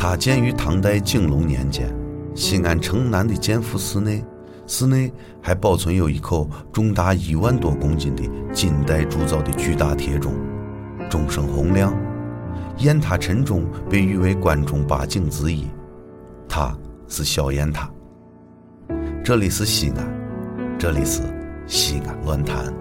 它建于唐代景隆年间，西安城南的建福寺内，寺内还保存有一口重达一万多公斤的金代铸造的巨大铁钟，钟声洪亮，雁塔晨钟被誉为关中八景之一，它是小雁塔。这里是西安，这里是西安论坛。